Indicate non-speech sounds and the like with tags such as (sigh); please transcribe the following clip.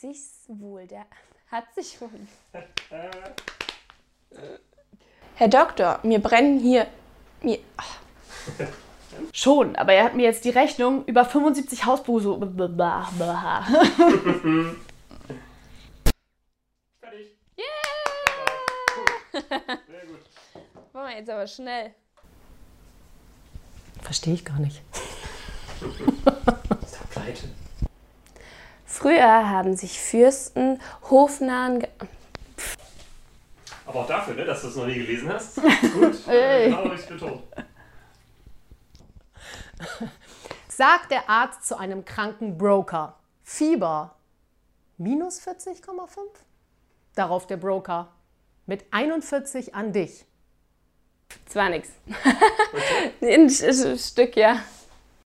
sich's wohl, der (laughs) hat sich wohl. Herr Doktor, mir brennen hier. Mir, ach, Schon, aber er hat mir jetzt die Rechnung über 75 Hausbesuche. Fertig. yeah! Sehr gut. (laughs) Wollen wir jetzt aber schnell. Verstehe ich gar nicht. (laughs) Früher haben sich Fürsten hofnahen. Ge Aber auch dafür, ne, dass du es noch nie gelesen hast. (laughs) Gut. Ey. Genau, ich betont. Sagt der Arzt zu einem kranken Broker. Fieber. Minus 40,5? Darauf der Broker. Mit 41 an dich. Das war nix. (laughs) Ein Sch- Sch- Stück, ja.